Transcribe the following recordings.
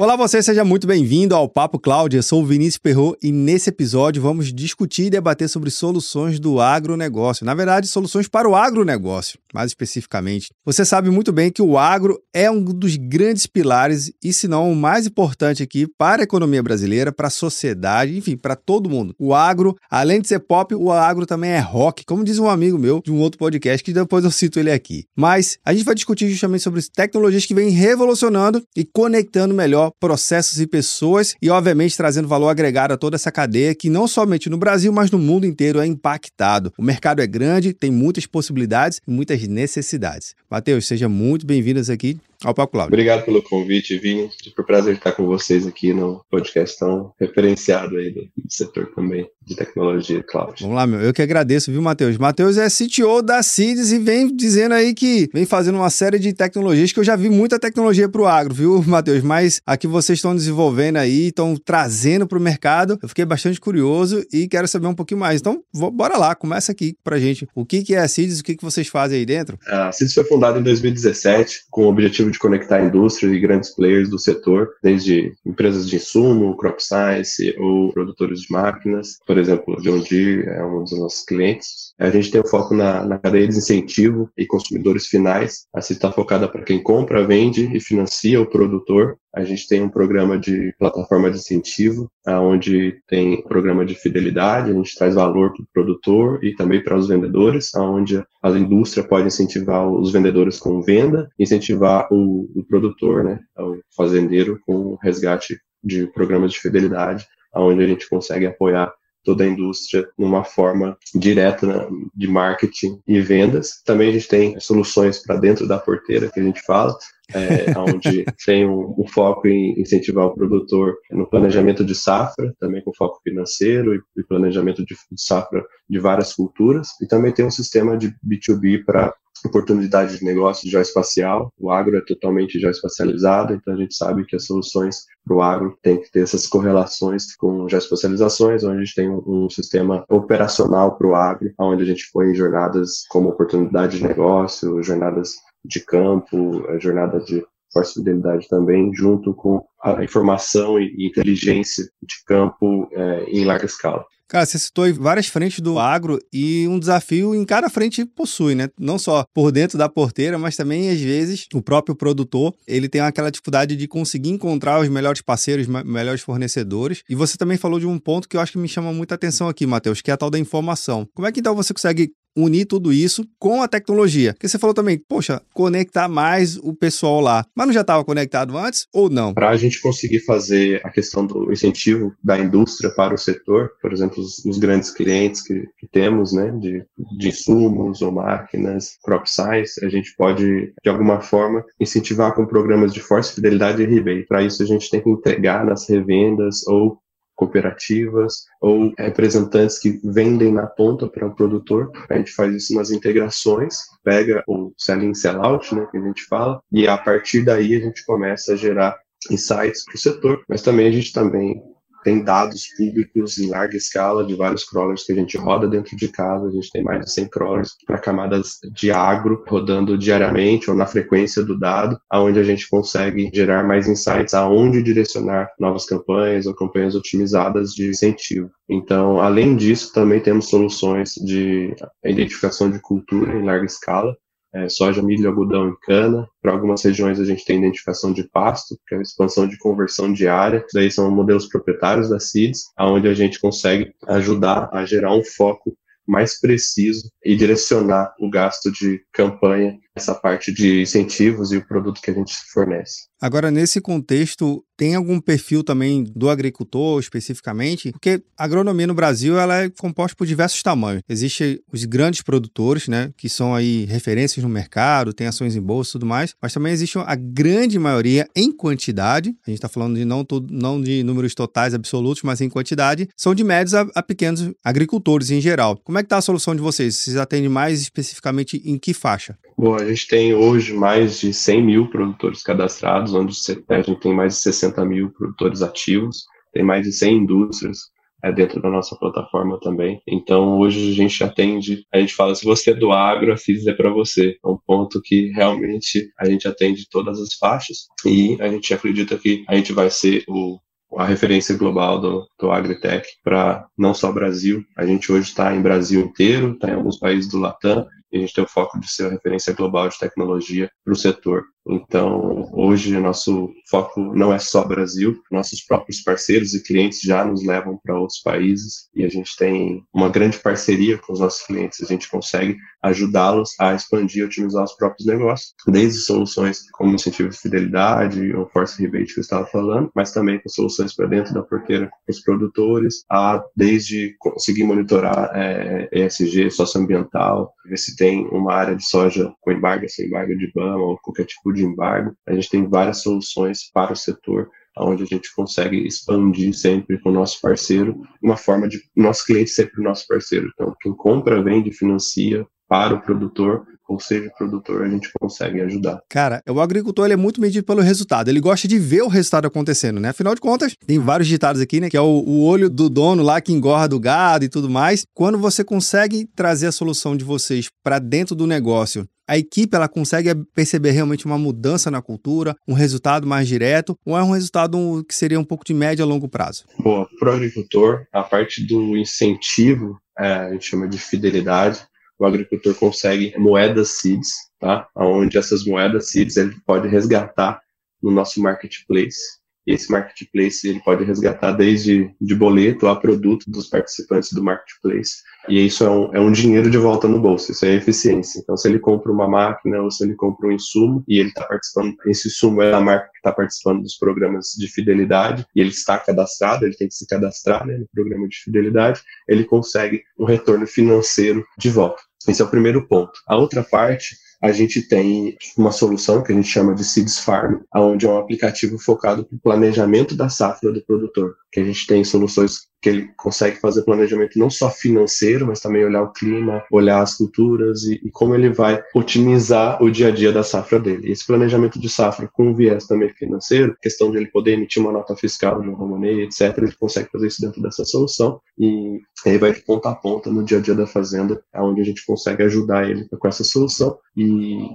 Olá você, seja muito bem-vindo ao Papo Cloud. Eu sou o Vinícius Perro e nesse episódio vamos discutir e debater sobre soluções do agronegócio. Na verdade, soluções para o agronegócio, mais especificamente. Você sabe muito bem que o agro é um dos grandes pilares e, se não o mais importante aqui para a economia brasileira, para a sociedade, enfim, para todo mundo. O agro, além de ser pop, o agro também é rock, como diz um amigo meu de um outro podcast que depois eu cito ele aqui. Mas a gente vai discutir justamente sobre tecnologias que vêm revolucionando e conectando melhor processos e pessoas e, obviamente, trazendo valor agregado a toda essa cadeia que não somente no Brasil, mas no mundo inteiro é impactado. O mercado é grande, tem muitas possibilidades e muitas necessidades. Matheus, seja muito bem-vindo aqui ao Cloud. Obrigado pelo convite, Vini. Foi um prazer estar com vocês aqui no podcast tão referenciado aí do, setor também de tecnologia cloud. Vamos lá, meu. Eu que agradeço, viu, Matheus? Matheus é CTO da CIDES e vem dizendo aí que vem fazendo uma série de tecnologias que eu já vi muita tecnologia para o agro, viu, Matheus? Mas a que vocês estão desenvolvendo aí, estão trazendo para o mercado, eu fiquei bastante curioso e quero saber um pouquinho mais. Então, bora lá, começa aqui para gente. O que, que é a CIDES, o que, que vocês fazem aí dentro? A CIDES foi fundada em 2017 com o objetivo objetivo de conectar indústrias e grandes players do setor, desde empresas de insumo, crop science ou produtores de máquinas. Por exemplo, John Deere é um dos nossos clientes. A gente tem o foco na, na cadeia de incentivo e consumidores finais. A CIT está focada para quem compra, vende e financia o produtor. A gente tem um programa de plataforma de incentivo, onde tem programa de fidelidade, a gente traz valor para o produtor e também para os vendedores, onde a indústria pode incentivar os vendedores com venda, incentivar o, o produtor, né, o fazendeiro com resgate de programas de fidelidade, onde a gente consegue apoiar toda a indústria numa forma direta né, de marketing e vendas. Também a gente tem soluções para dentro da porteira que a gente fala, é, onde tem um, um, foco em incentivar o produtor no planejamento de safra, também com foco financeiro e, e planejamento de, de safra de várias culturas, e também tem um sistema de B2B para oportunidade de negócio geoespacial. O agro é totalmente geoespacializado, então a gente sabe que as soluções para o agro têm que ter essas correlações com geoespacializações, onde a gente tem um, sistema operacional para o agro, onde a gente põe jornadas como oportunidade de negócio, jornadas de campo, jornada de força fidelidade também, junto com a informação e inteligência de campo é, em larga escala. Cara, você citou várias frentes do agro e um desafio em cada frente possui, né? Não só por dentro da porteira, mas também, às vezes, o próprio produtor, ele tem aquela dificuldade de conseguir encontrar os melhores parceiros, melhores fornecedores. E você também falou de um ponto que eu acho que me chama muita atenção aqui, Matheus, que é a tal da informação. Como é que então você consegue unir tudo isso com a tecnologia. Porque você falou também, poxa, conectar mais o pessoal lá. Mas não já estava conectado antes ou não? Para a gente conseguir fazer a questão do incentivo da indústria para o setor, por exemplo, os, os grandes clientes que, que, temos, né, de, de insumos ou máquinas, crop science, a gente pode, de alguma forma, incentivar com programas de força, fidelidade e rebate. Para isso, a gente tem que entregar nas revendas ou cooperativas ou representantes que vendem na ponta para o produtor. A gente faz isso nas integrações, pega o sell-in, sell-out, né, que a gente fala, e a partir daí a gente começa a gerar insights para o setor, mas também a gente também tem dados públicos em larga escala de vários crawlers que a gente roda dentro de casa. A gente tem mais de 100 crawlers para camadas de agro rodando diariamente ou na frequência do dado, aonde a gente consegue gerar mais insights aonde direcionar novas campanhas ou campanhas otimizadas de incentivo. Então, além disso, também temos soluções de identificação de cultura em larga escala, é, soja, milho, algodão e cana. Para algumas regiões a gente tem identificação de pasto, que é a expansão de conversão diária. Daí são modelos proprietários da CIDS, onde a gente consegue ajudar a gerar um foco mais preciso e direcionar o gasto de campanha essa parte de incentivos e o produto que a gente fornece. Agora, nesse contexto, tem algum perfil também do agricultor especificamente? Porque a agronomia no Brasil ela é composta por diversos tamanhos. Existem os grandes produtores, né, que são aí referências no mercado, tem ações em bolsa e tudo mais, mas também existe a grande maioria em quantidade, a gente está falando de não, não de números totais absolutos, mas em quantidade, são de médios a, a pequenos agricultores em geral. Como é que está a solução de vocês? Vocês atendem mais especificamente em que faixa? Bom, a gente tem hoje mais de 100 mil produtores cadastrados, onde a gente tem mais de 60 mil produtores ativos, tem mais de 100 indústrias é, dentro da nossa plataforma também. Então, hoje a gente atende, a gente fala, se você é do agro, a FIS é para você. É um ponto que realmente a gente atende todas as faixas e a gente acredita que a gente vai ser o a referência global do, do Agritech para não só Brasil, a gente hoje está em Brasil inteiro, está em alguns países do Latam, e a gente tem o foco de ser a referência global de tecnologia para o setor. Então, hoje, nosso foco não é só Brasil, nossos próprios parceiros e clientes já nos levam para outros países e a gente tem uma grande parceria com os nossos clientes. A gente consegue ajudá-los a expandir e otimizar os próprios negócios, desde soluções como incentivo de fidelidade ou force rebate que eu estava falando, mas também com soluções para dentro da porteira com os produtores, a desde conseguir monitorar é, ESG, socioambiental, ver se tem uma área de soja com embargo, sem embargo de BAMA ou qualquer tipo de embargo. A gente tem várias soluções para o setor, onde a gente consegue expandir sempre com o nosso parceiro, uma forma de nosso cliente sempre o nosso parceiro. Então, quem compra, vende, financia para o produtor, ou seja, produtor, a gente consegue ajudar. Cara, o agricultor ele é muito medido pelo resultado. Ele gosta de ver o resultado acontecendo, né? Afinal de contas, tem vários ditados aqui, né? Que é o, o olho do dono lá que engorda o gado e tudo mais. Quando você consegue trazer a solução de vocês para dentro do negócio a equipe ela consegue perceber realmente uma mudança na cultura, um resultado mais direto, ou é um resultado que seria um pouco de médio a longo prazo? Boa, para o agricultor, a parte do incentivo, é, a gente chama de fidelidade, o agricultor consegue moedas seeds, tá? Onde essas moedas seeds ele pode resgatar no nosso marketplace esse marketplace ele pode resgatar desde de boleto a produto dos participantes do marketplace. E isso é um, é um dinheiro de volta no bolso, isso é eficiência. Então, se ele compra uma máquina ou se ele compra um insumo e ele está participando, esse insumo é da marca que está participando dos programas de fidelidade e ele está cadastrado, ele tem que se cadastrar né, no programa de fidelidade, ele consegue um retorno financeiro de volta. Esse é o primeiro ponto. A outra parte a gente tem uma solução que a gente chama de Seeds Farm, onde é um aplicativo focado para o planejamento da safra do produtor, que a gente tem soluções que ele consegue fazer planejamento não só financeiro, mas também olhar o clima, olhar as culturas e, e como ele vai otimizar o dia a dia da safra dele. Esse planejamento de safra com viés também financeiro, questão de ele poder emitir uma nota fiscal de um Romanei, etc., ele consegue fazer isso dentro dessa solução e aí vai de ponta a ponta no dia a dia da fazenda, onde a gente consegue ajudar ele com essa solução e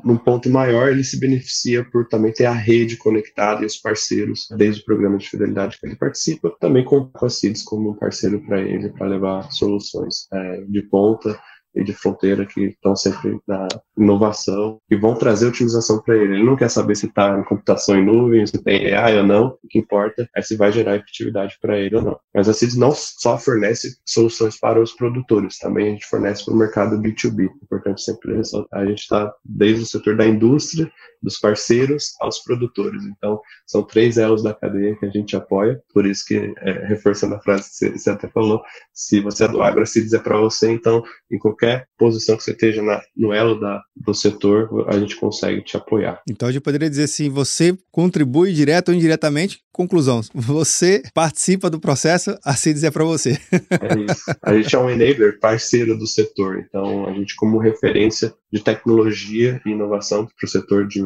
num ponto maior ele se beneficia por também ter a rede conectada e os parceiros desde o programa de fidelidade que ele participa, também com a CIDS como um parceiro para ele para levar soluções é, de ponta e de fronteira que estão sempre na inovação e vão trazer otimização para ele. Ele não quer saber se está em computação em nuvem, se tem AI ou não, o que importa é se vai gerar efetividade para ele ou não. Mas a CIDS não só fornece soluções para os produtores, também a gente fornece para o mercado B2B. Importante sempre a gente está desde o setor da indústria, dos parceiros aos produtores. Então, são três elos da cadeia que a gente apoia, por isso que, é, reforçando a frase que você até falou, se você é do agro, a CIDS é para você, então, em qualquer posição que você esteja na, no elo da, do setor, a gente consegue te apoiar. Então a gente poderia dizer assim: você contribui direto ou indiretamente. Conclusão: você participa do processo, a CIDS é para você. É isso. A gente é um enabler parceiro do setor, então a gente, como referência de tecnologia e inovação para o setor de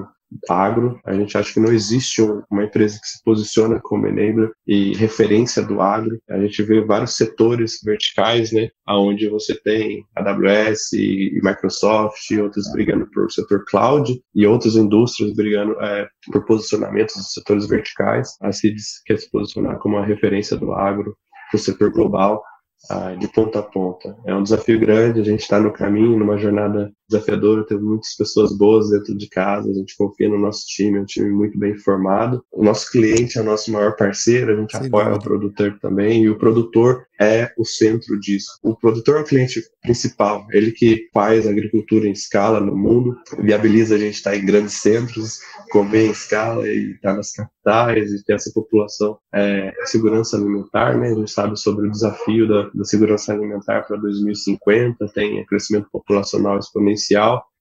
agro. A gente acha que não existe uma empresa que se posiciona como enabler e referência do agro. A gente vê vários setores verticais, né, aonde você tem AWS e Microsoft e outros brigando por setor cloud e outras indústrias brigando é, por posicionamentos dos setores verticais. A CIDS quer se posicionar como uma referência do agro para o setor global. Ah, de ponta a ponta. É um desafio grande, a gente está no caminho, numa jornada desafiadora, teve muitas pessoas boas dentro de casa, a gente confia no nosso time, é um time muito bem formado. O nosso cliente é o nosso maior parceiro, a gente Sim, apoia o produtor também, e o produtor é o centro disso. O produtor é o cliente principal, ele que faz agricultura em escala no mundo, viabiliza a gente estar em grandes centros, comer em escala e estar nas capitais e ter essa população é, segurança alimentar, né? A gente sabe sobre o desafio da, da segurança alimentar para 2050, tem crescimento populacional exponencial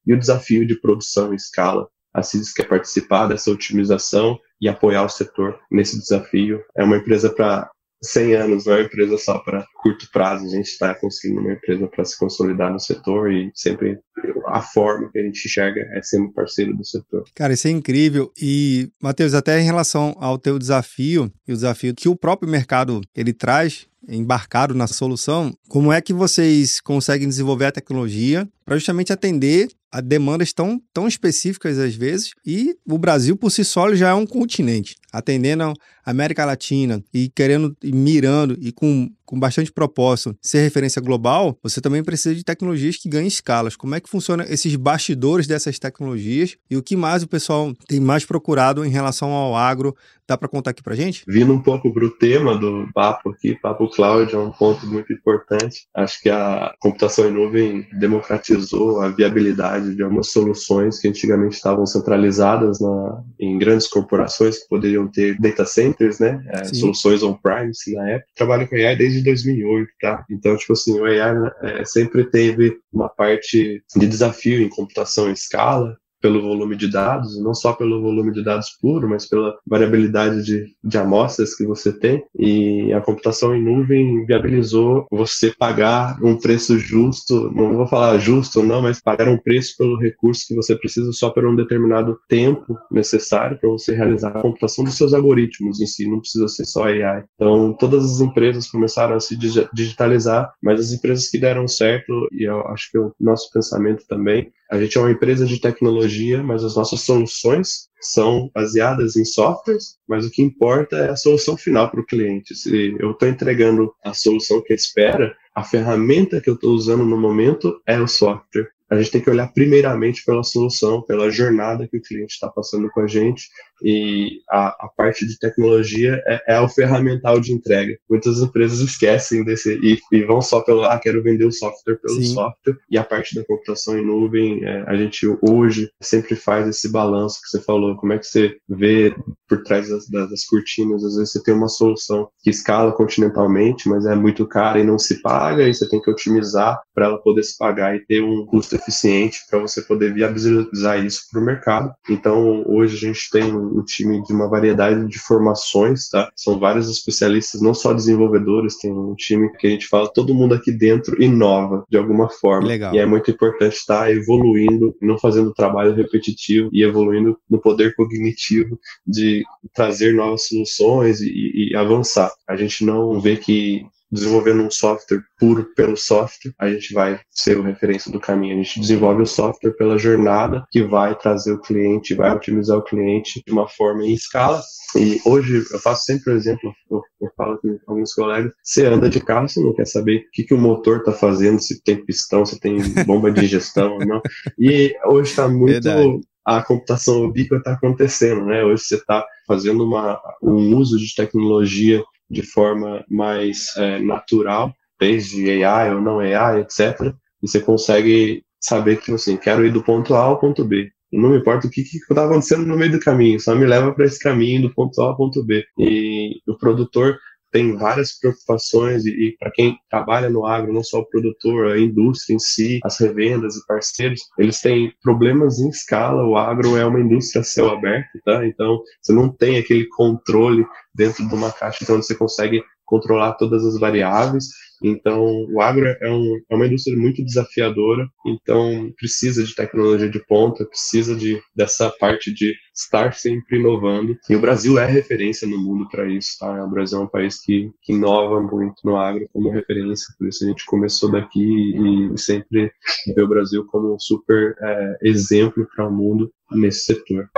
e o desafio de produção em escala. A CIDES quer participar dessa otimização e apoiar o setor nesse desafio. É uma empresa para 100 anos, não é uma empresa só para curto prazo. A gente está conseguindo uma empresa para se consolidar no setor e sempre a forma que a gente enxerga é sendo parceiro do setor. Cara, isso é incrível. E, Matheus, até em relação ao teu desafio e o desafio que o próprio mercado ele traz, embarcado na solução, como é que vocês conseguem desenvolver a tecnologia para justamente atender a demandas tão, tão específicas às vezes, e o Brasil por si só já é um continente, atendendo a América Latina e querendo, e mirando e com, com bastante propósito ser referência global, você também precisa de tecnologias que ganhem escalas. Como é que funciona esses bastidores dessas tecnologias e o que mais o pessoal tem mais procurado em relação ao agro? Dá para contar aqui para gente? Vindo um pouco para o tema do papo aqui, papo cloud é um ponto muito importante. Acho que a computação em nuvem democratizou a viabilidade de algumas soluções que antigamente estavam centralizadas na, em grandes corporações que poderiam ter data centers, né? É, soluções on-premise na época. Trabalho com AI desde 2008, tá? Então, tipo assim, o AI é, sempre teve uma parte de desafio em computação em escala, pelo volume de dados, não só pelo volume de dados puro, mas pela variabilidade de, de amostras que você tem. E a computação em nuvem viabilizou você pagar um preço justo, não vou falar justo não, mas pagar um preço pelo recurso que você precisa só por um determinado tempo necessário para você realizar a computação dos seus algoritmos em si, não precisa ser só AI. Então, todas as empresas começaram a se digitalizar, mas as empresas que deram certo, e eu acho que é o nosso pensamento também, a gente é uma empresa de tecnologia, mas as nossas soluções são baseadas em softwares, mas o que importa é a solução final para o cliente. Se eu estou entregando a solução que espera, a ferramenta que eu estou usando no momento é o software a gente tem que olhar primeiramente pela solução, pela jornada que o cliente está passando com a gente e a, a parte de tecnologia é, é, o ferramental de entrega. Muitas empresas esquecem desse e, e, vão só pelo, ah, quero vender o software pelo Sim. software e a parte da computação em nuvem, é, a gente hoje sempre faz esse balanço que você falou, como é que você vê por trás das, das, cortinas, às vezes você tem uma solução que escala continentalmente, mas é muito cara e não se paga e você tem que otimizar para ela poder se pagar e ter um custo eficiente para você poder viabilizar isso para o mercado. Então, hoje a gente tem um time de uma variedade de formações, tá? São vários especialistas, não só desenvolvedores, tem um time que a gente fala, todo mundo aqui dentro inova de alguma forma. Legal. E é muito importante estar evoluindo, não fazendo trabalho repetitivo e evoluindo no poder cognitivo de trazer novas soluções e, e avançar. A gente não vê que desenvolvendo um software puro pelo software, a gente vai ser o referência do caminho. A gente desenvolve o software pela jornada que vai trazer o cliente, vai otimizar o cliente de uma forma em escala. E hoje eu faço sempre o exemplo, eu, eu falo com alguns colegas, você anda de carro, você não quer saber o que, que o motor está fazendo, se tem pistão, se tem bomba de injeção ou não. E hoje está muito Verdade a computação ubíqua está acontecendo, né? Hoje você está fazendo uma, um uso de tecnologia de forma mais é, natural, desde AI ou não AI, etc. E você consegue saber que, assim, quero ir do ponto A ao ponto B. Não me importa o que está acontecendo no meio do caminho, só me leva para esse caminho do ponto A ao ponto B. E o produtor tem várias preocupações e, e para quem trabalha no agro, não só o produtor, a indústria em si, as revendas e parceiros, eles têm problemas em escala. O agro é uma indústria céu aberto, tá? Então você não tem aquele controle dentro de uma caixa então você consegue controlar todas as variáveis. Então, o agro é, um, é, uma indústria muito desafiadora, então precisa de tecnologia de ponta, precisa de, dessa parte de estar sempre inovando. E o Brasil é referência no mundo para isso, tá? O Brasil é um país que, que inova muito no agro como referência, por isso a gente começou daqui e sempre vê o Brasil como um super é, exemplo para o mundo nesse setor.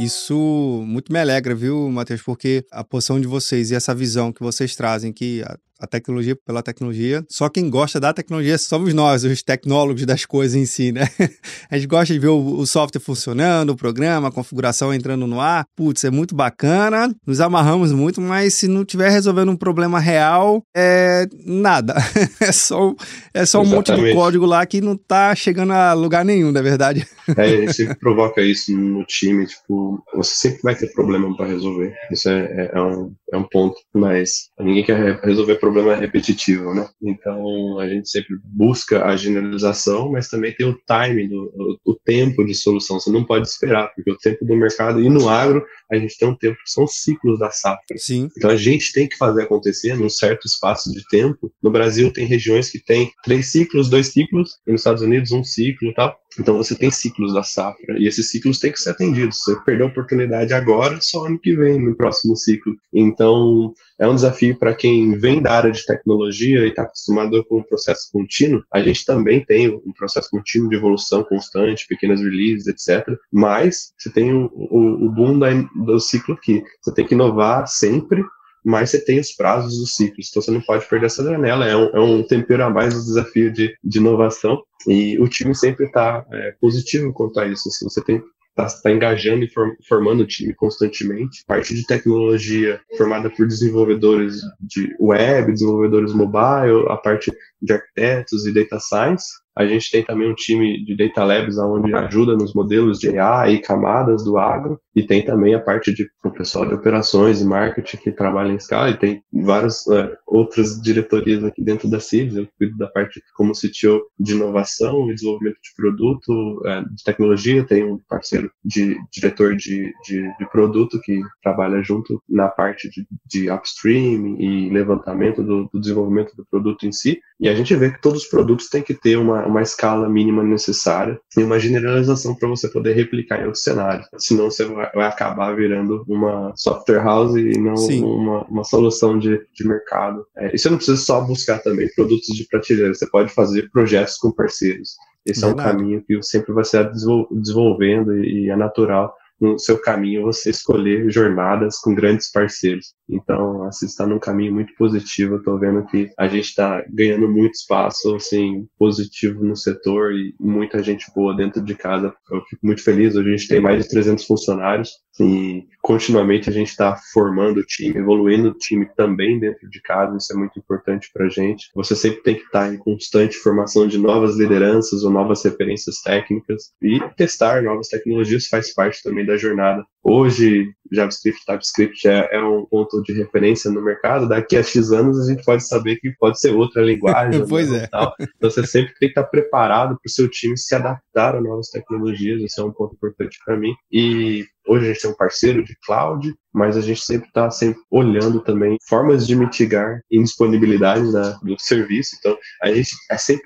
Isso muito me alegra, viu, Matheus? Porque a posição de vocês e essa visão que vocês trazem, que a tecnologia pela tecnologia. Só quem gosta da tecnologia somos nós, os tecnólogos das coisas em si, né? A gente gosta de ver o, o software funcionando, o programa, a configuração entrando no ar. Putz, é muito bacana, nos amarramos muito, mas se não tiver resolvendo um problema real, é nada. É só, é só um monte de código lá que não tá chegando a lugar nenhum, na é verdade. É, a gente sempre provoca isso no time, tipo, você sempre vai ter problema para resolver. Isso é, é, é, um, é um ponto, mas ninguém quer resolver problema repetitivo, né? Então a gente sempre busca a generalização, mas também tem o time, do, o, tempo de solução. Você não pode esperar, porque o tempo do mercado e no agro a gente tem um tempo que são ciclos da safra. Sim. Então a gente tem que fazer acontecer num certo espaço de tempo. No Brasil tem regiões que tem três ciclos, dois ciclos, e nos Estados Unidos um ciclo e tal. Então você tem ciclos da safra e esses ciclos têm que ser atendidos. Você perdeu a oportunidade agora, só ano que vem, no próximo ciclo. Então é um desafio para quem vem da área de tecnologia e está acostumado com o processo contínuo. A gente também tem um processo contínuo de evolução constante, pequenas releases, etc. Mas você tem o, o, o boom da, do ciclo aqui. Você tem que inovar sempre mas você tem os prazos dos ciclos, então você não pode perder essa janela, é um, é um tempero a mais do desafio de, de inovação, e o time sempre está é, positivo quanto a isso, assim, você tem está tá engajando e formando o time constantemente. Parte de tecnologia formada por desenvolvedores de web, desenvolvedores mobile, a parte de arquitetos e data science. A gente tem também um time de Data Labs onde ajuda nos modelos de AI e camadas do agro, e tem também a parte de o pessoal de operações e marketing que trabalha em escala, e tem várias é, outras diretorias aqui dentro da CIVS, eu cuido da parte como CTO de inovação e desenvolvimento de produto, é, de tecnologia, tem um parceiro de diretor de, de, de produto que trabalha junto na parte de, de upstream e levantamento do, do desenvolvimento do produto em si, e a gente vê que todos os produtos têm que ter uma, uma escala mínima necessária e uma generalização para você poder replicar em outros cenários. Senão você vai, vai, acabar virando uma software house e não uma, uma solução de, de mercado. É, e você não precisa só buscar também produtos de prateleira, você pode fazer projetos com parceiros. Esse Verdade. é um caminho que sempre vai ser desenvolvendo e é natural no seu caminho você escolher jornadas com grandes parceiros. Então, assim, está num caminho muito positivo. Tô vendo que a gente está ganhando muito espaço, assim, positivo no setor e muita gente boa dentro de casa. Eu fico muito feliz. Hoje a gente tem mais de 300 funcionários e continuamente a gente está formando o time, evoluindo o time também dentro de casa. Isso é muito importante para a gente. Você sempre tem que estar tá em constante formação de novas lideranças ou novas referências técnicas e testar novas tecnologias faz parte também da jornada. Hoje, JavaScript, TypeScript é, é, um ponto de referência no mercado. Daqui a X anos a gente pode saber que pode ser outra linguagem. pois é. Tal. Então você sempre tem que estar preparado para o seu time se adaptar a novas tecnologias. Esse é um ponto importante para mim. E Hoje a gente tem um parceiro de cloud, mas a gente sempre está sempre olhando também formas de mitigar indisponibilidade da, do serviço. Então, a gente é 100%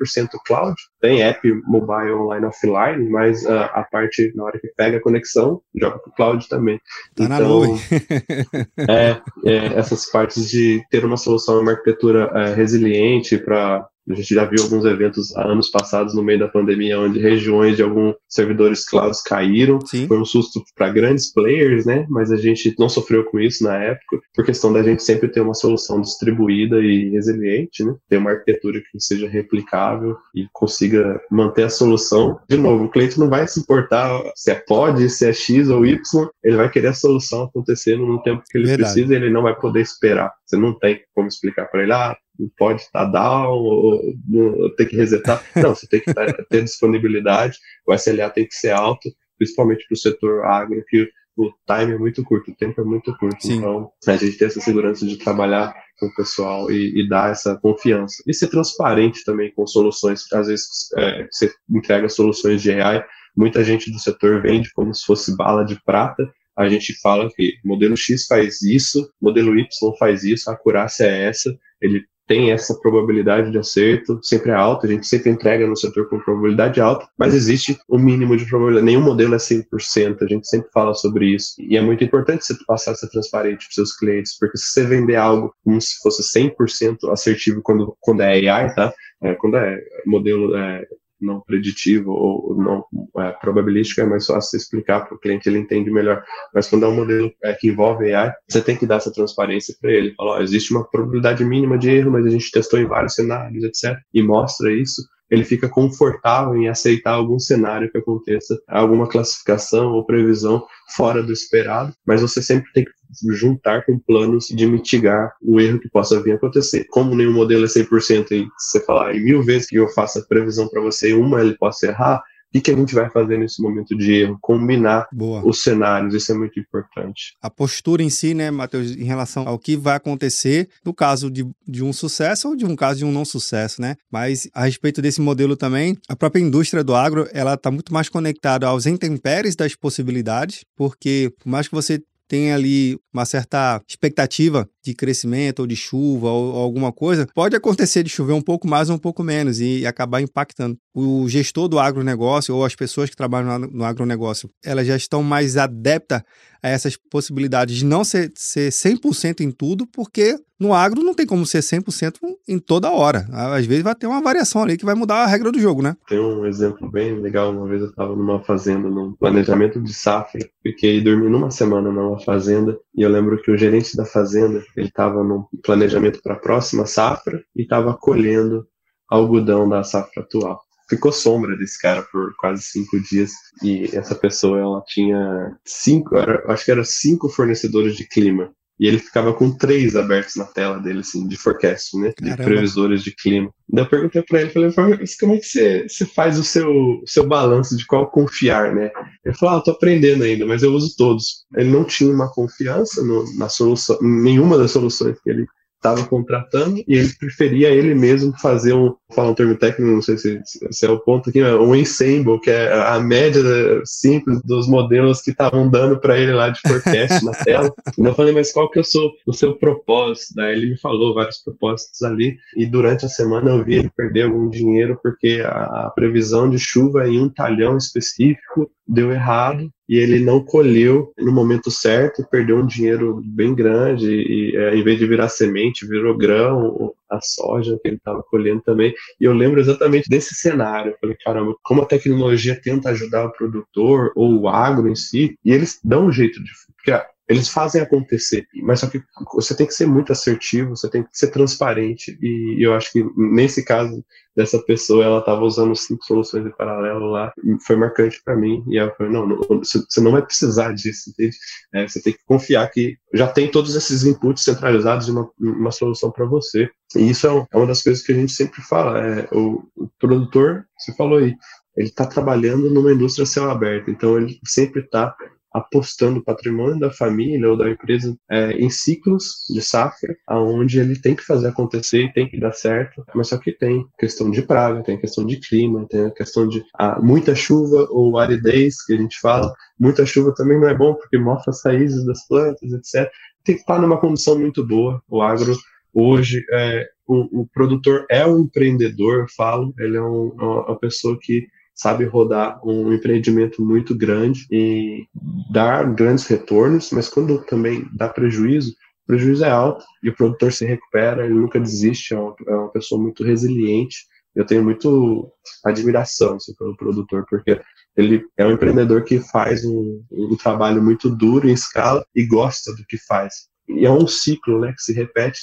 cloud, tem app mobile online offline, mas uh, a parte na hora que pega a conexão, joga para o cloud também. Tá então, é, é, essas partes de ter uma solução, uma arquitetura é, resiliente para a gente já viu alguns eventos há anos passados, no meio da pandemia, onde regiões de alguns servidores clouds caíram. Sim. Foi um susto para grandes players, né? Mas a gente não sofreu com isso na época, por questão da gente sempre ter uma solução distribuída e resiliente, né? Ter uma arquitetura que seja replicável e consiga manter a solução. De novo, o cliente não vai se importar se é pod, se é X ou Y, ele vai querer a solução acontecendo no tempo que ele Verdade. precisa e ele não vai poder esperar. Você não tem como explicar para ele, ah, pode estar down ou, ou ter que resetar. Não, você tem que ter disponibilidade, o SLA tem que ser alto, principalmente para o setor agro, que o time é muito curto, o tempo é muito curto. Sim. Então, a gente tem essa segurança de trabalhar com o pessoal e, e, dar essa confiança. E ser transparente também com soluções. Às vezes é, você entrega soluções de AI, muita gente do setor vende como se fosse bala de prata, a gente fala que modelo X faz isso, modelo Y faz isso, a acurácia é essa, ele tem essa probabilidade de acerto, sempre é alta, a gente sempre entrega no setor com probabilidade alta, mas existe um mínimo de probabilidade, nenhum modelo é 100%, a gente sempre fala sobre isso, e é muito importante você passar essa transparente para seus clientes, porque se você vender algo como se fosse 100% assertivo quando, quando é AI, tá? É, quando é modelo é, não preditivo ou não é, probabilístico, é mais fácil explicar para o cliente, ele entende melhor. Mas quando é um modelo é, que envolve AI, você tem que dar essa transparência para ele. Falar, existe uma probabilidade mínima de erro, mas a gente testou em vários cenários, etc. E mostra isso ele fica confortável em aceitar algum cenário que aconteça, alguma classificação ou previsão fora do esperado, mas você sempre tem que juntar com planos de mitigar o erro que possa vir a acontecer. Como nenhum modelo é 100% e você falar em mil vezes que eu faça a previsão para você, uma ele possa errar, o que a gente vai fazer nesse momento de erro? Combinar Boa. os cenários, isso é muito importante. A postura em si, né, Matheus, em relação ao que vai acontecer no caso de, de um sucesso ou de um caso de um não sucesso, né? Mas a respeito desse modelo também, a própria indústria do agro, ela está muito mais conectada aos intempéries das possibilidades, porque por mais que você tem ali uma certa expectativa de crescimento ou de chuva ou, ou, alguma coisa, pode acontecer de chover um pouco mais ou um pouco menos e, e acabar impactando. O gestor do agronegócio ou as pessoas que trabalham no, no agronegócio, elas já estão mais adeptas a essas possibilidades de não ser, ser 100% em tudo, porque no agro não tem como ser 100% em toda hora. Às vezes vai ter uma variação ali que vai mudar a regra do jogo, né? Tem um exemplo bem legal. Uma vez eu estava numa fazenda, num planejamento de safra. Fiquei dormindo uma semana numa fazenda e eu lembro que o gerente da fazenda, ele estava num planejamento para a próxima safra e estava colhendo algodão da safra atual ficou sombra desse cara por quase cinco dias e essa pessoa ela tinha cinco, era, acho que eram cinco fornecedores de clima e ele ficava com três abertos na tela dele, assim, de forecast, né? Caramba. De previsores de clima. Daí eu perguntei pra ele, falei, como é que você, você faz o seu, o seu balanço de qual confiar, né? Ele falou, ah, eu tô aprendendo ainda, mas eu uso todos. Ele não tinha uma confiança no, na solução, nenhuma das soluções que ele estava contratando e ele preferia ele mesmo fazer um, falar um termo técnico, não sei se, se é o ponto aqui, um ensemble, que é a média simples dos modelos que estavam dando para ele lá de forecast na tela. E eu falei, mas qual que é o seu, o seu propósito? Daí ele me falou vários propósitos ali e durante a semana eu vi ele perder algum dinheiro porque a, a previsão de chuva em um talhão específico deu errado e ele não colheu no momento certo, perdeu um dinheiro bem grande e é, em vez de virar semente, virou grão, a soja que ele estava colhendo também. E eu lembro exatamente desse cenário. Eu falei, caramba, como a tecnologia tenta ajudar o produtor ou o agro em si, e eles dão um jeito de. Porque eles fazem acontecer, mas só que você tem que ser muito assertivo, você tem que ser transparente, e eu acho que nesse caso dessa pessoa, ela estava usando cinco soluções em paralelo lá, foi marcante para mim, e ela falou, não, não, você não vai precisar disso, entende? É, você tem que confiar que já tem todos esses inputs centralizados em uma, uma solução para você, e isso é, é, uma das coisas que a gente sempre fala, é, o, o produtor, você falou aí, ele está trabalhando numa indústria céu aberto, então ele sempre está apostando o patrimônio da família ou da empresa é, em ciclos de safra, aonde ele tem que fazer acontecer tem que dar certo, mas só que tem questão de praga, tem questão de clima, tem a questão de ah, muita chuva ou aridez, que a gente fala. Muita chuva também não é bom porque mofa as raízes das plantas, etc. Tem que estar numa condição muito boa. O agro hoje é, o, o, produtor é um empreendedor, eu falo, ele é um, uma pessoa que sabe rodar um empreendimento muito grande e dar grandes retornos, mas quando também dá prejuízo, o prejuízo é alto e o produtor se recupera, ele nunca desiste, é uma, é uma pessoa muito resiliente. Eu tenho muito admiração assim, pelo produtor, porque ele é um empreendedor que faz um, um trabalho muito duro em escala e gosta do que faz e é um ciclo né, que se repete.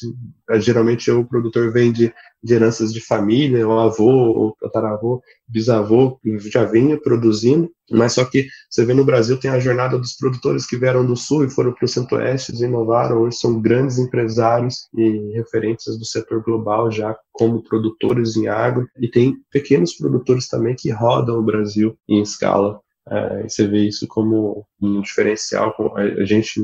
Geralmente o produtor vem de, de heranças de família, o avô, ou tataravô, bisavô, já vinha produzindo, mas só que você vê no Brasil tem a jornada dos produtores que vieram do sul e foram para o centro-oeste, inovaram, hoje são grandes empresários e referências do setor global já como produtores em agro, e tem pequenos produtores também que rodam o Brasil em escala. É, você vê isso como um diferencial. A gente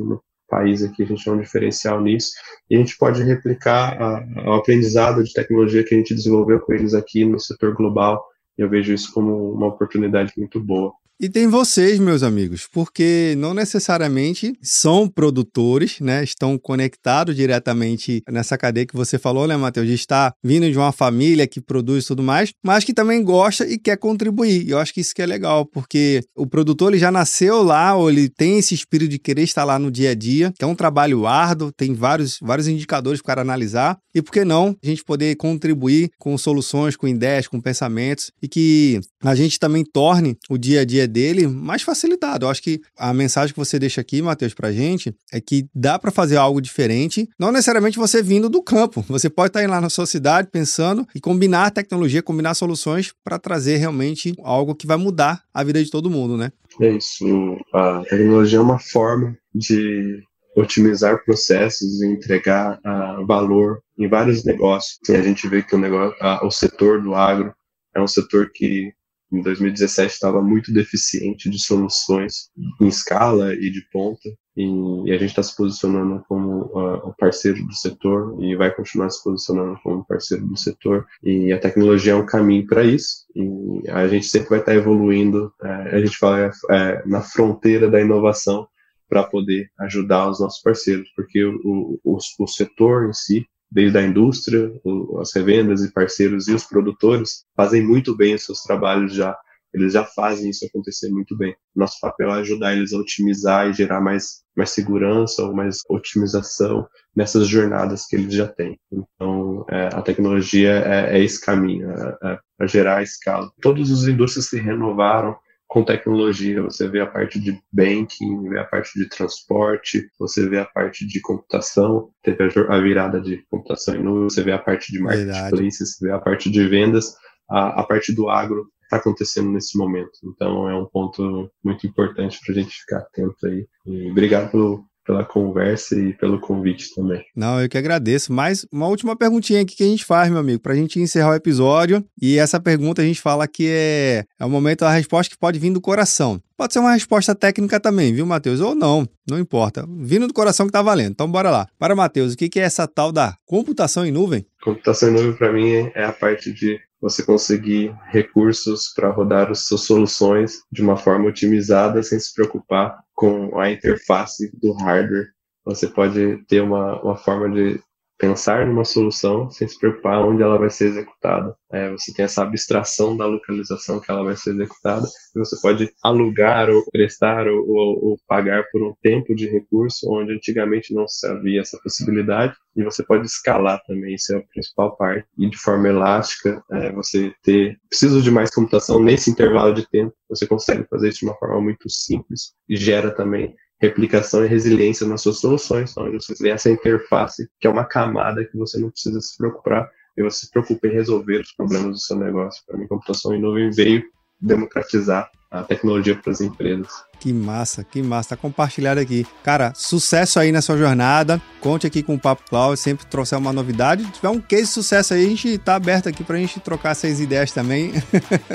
país aqui, a gente é um diferencial nisso, e a gente pode replicar o aprendizado de tecnologia que a gente desenvolveu com eles aqui no setor global, e eu vejo isso como uma oportunidade muito boa. E tem vocês, meus amigos, porque não necessariamente são produtores, né? Estão conectados diretamente nessa cadeia que você falou, né, Matheus? De estar vindo de uma família que produz tudo mais, mas que também gosta e quer contribuir. E eu acho que isso que é legal, porque o produtor ele já nasceu lá, ou ele tem esse espírito de querer estar lá no dia a dia, que é um trabalho árduo, tem vários, vários indicadores para analisar. E por que não a gente poder contribuir com soluções, com ideias, com pensamentos e que a gente também torne o dia a dia dele mais facilitado. Eu acho que a mensagem que você deixa aqui, Matheus, pra gente é que dá para fazer algo diferente, não necessariamente você vindo do campo. Você pode estar tá lá na sua cidade pensando e combinar tecnologia, combinar soluções para trazer realmente algo que vai mudar a vida de todo mundo, né? É isso. A tecnologia é uma forma de otimizar processos e entregar uh, valor em vários negócios. E a gente vê que o, negócio, uh, o setor do agro é um setor que em 2017 estava muito deficiente de soluções em escala e de ponta, e, a gente está se posicionando como uh, parceiro do setor e vai continuar se posicionando como parceiro do setor, e a tecnologia é um caminho para isso, e a gente sempre vai estar tá evoluindo, uh, a gente fala uh, na fronteira da inovação para poder ajudar os nossos parceiros, porque o, o, o setor em si desde a indústria, as revendas e parceiros e os produtores fazem muito bem os seus trabalhos já. Eles já fazem isso acontecer muito bem. Nosso papel é ajudar eles a otimizar e gerar mais, mais segurança ou mais otimização nessas jornadas que eles já têm. Então, é, a tecnologia é, é esse caminho, é, é, é gerar a escala. Todas as indústrias se renovaram com tecnologia. Você vê a parte de banking, vê a parte de transporte, você vê a parte de computação, teve a virada de computação em nuvem, você vê a parte de marketplace, você vê a parte de vendas, a, a parte do agro está acontecendo nesse momento. Então é um ponto muito importante para a gente ficar atento aí. E obrigado pelo, pela conversa e pelo convite também. Não, eu que agradeço. Mas uma última perguntinha aqui que a gente faz, meu amigo, para a gente encerrar o episódio. E essa pergunta a gente fala que é, é o momento da resposta que pode vir do coração. Pode ser uma resposta técnica também, viu, Matheus? Ou não, não importa. Vindo do coração que tá valendo. Então bora lá. Para Matheus, o que é essa tal da computação em nuvem? Computação em nuvem para mim é a parte de você conseguir recursos para rodar as suas soluções de uma forma otimizada, sem se preocupar com a interface do hardware. Você pode ter uma, uma forma de pensar numa solução sem se preocupar onde ela vai ser executada. É, você tem essa abstração da localização que ela vai ser executada e você pode alugar ou prestar ou, ou, ou, pagar por um tempo de recurso onde antigamente não se havia essa possibilidade e você pode escalar também, isso é a principal parte. E de forma elástica, é, você ter, preciso de mais computação nesse intervalo de tempo, você consegue fazer isso de uma forma muito simples e gera também replicação e resiliência nas suas soluções, onde você tem essa interface, que é uma camada que você não precisa se preocupar, e você se preocupa em resolver os problemas do seu negócio. Para mim, computação em nuvem veio democratizar a tecnologia para as empresas. Que massa, que massa. Tá compartilhado aqui. Cara, sucesso aí na sua jornada. Conte aqui com o Papo Cloud, sempre trouxer uma novidade. Se tiver um case de sucesso aí, a gente tá aberto aqui para a gente trocar essas ideias também.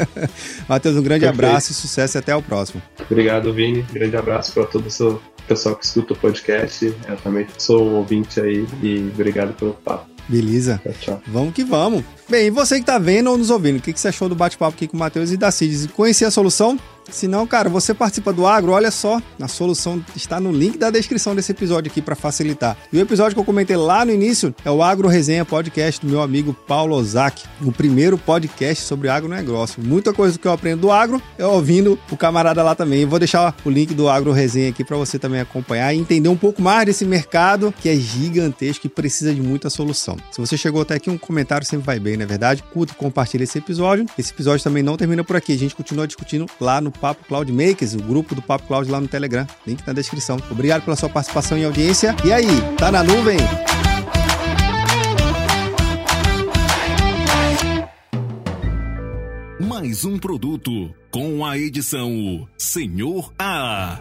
Matheus, um grande Perfeito. abraço e sucesso e até o próximo. Obrigado, Vini. Grande abraço para todo o pessoal que escuta o podcast. Eu também sou um ouvinte aí e obrigado pelo papo. Beleza? Tchau, tchau. Vamos que vamos. Bem, e você que tá vendo ou nos ouvindo, o que, que você achou do bate-papo aqui com o Matheus e da Cides? Conhecia a solução? Se não, cara, você participa do agro, olha só, a solução está no link da descrição desse episódio aqui para facilitar. E o episódio que eu comentei lá no início é o Agro Resenha Podcast do meu amigo Paulo Ozaki, o primeiro podcast sobre agronegócio. Muita coisa que eu aprendo do agro, eu ouvindo o camarada lá também. Vou deixar o link do Agro Resenha aqui para você também acompanhar e entender um pouco mais desse mercado que é gigantesco e precisa de muita solução. Se você chegou até aqui, um comentário sempre vai bem, não é verdade? Curta compartilha esse episódio. Esse episódio também não termina por aqui, a gente continua discutindo lá no Papo Cloud Makers, o grupo do Papo Cloud lá no Telegram. Link na descrição. Obrigado pela sua participação e audiência. E aí, tá na nuvem? Mais um produto com a edição Senhor A.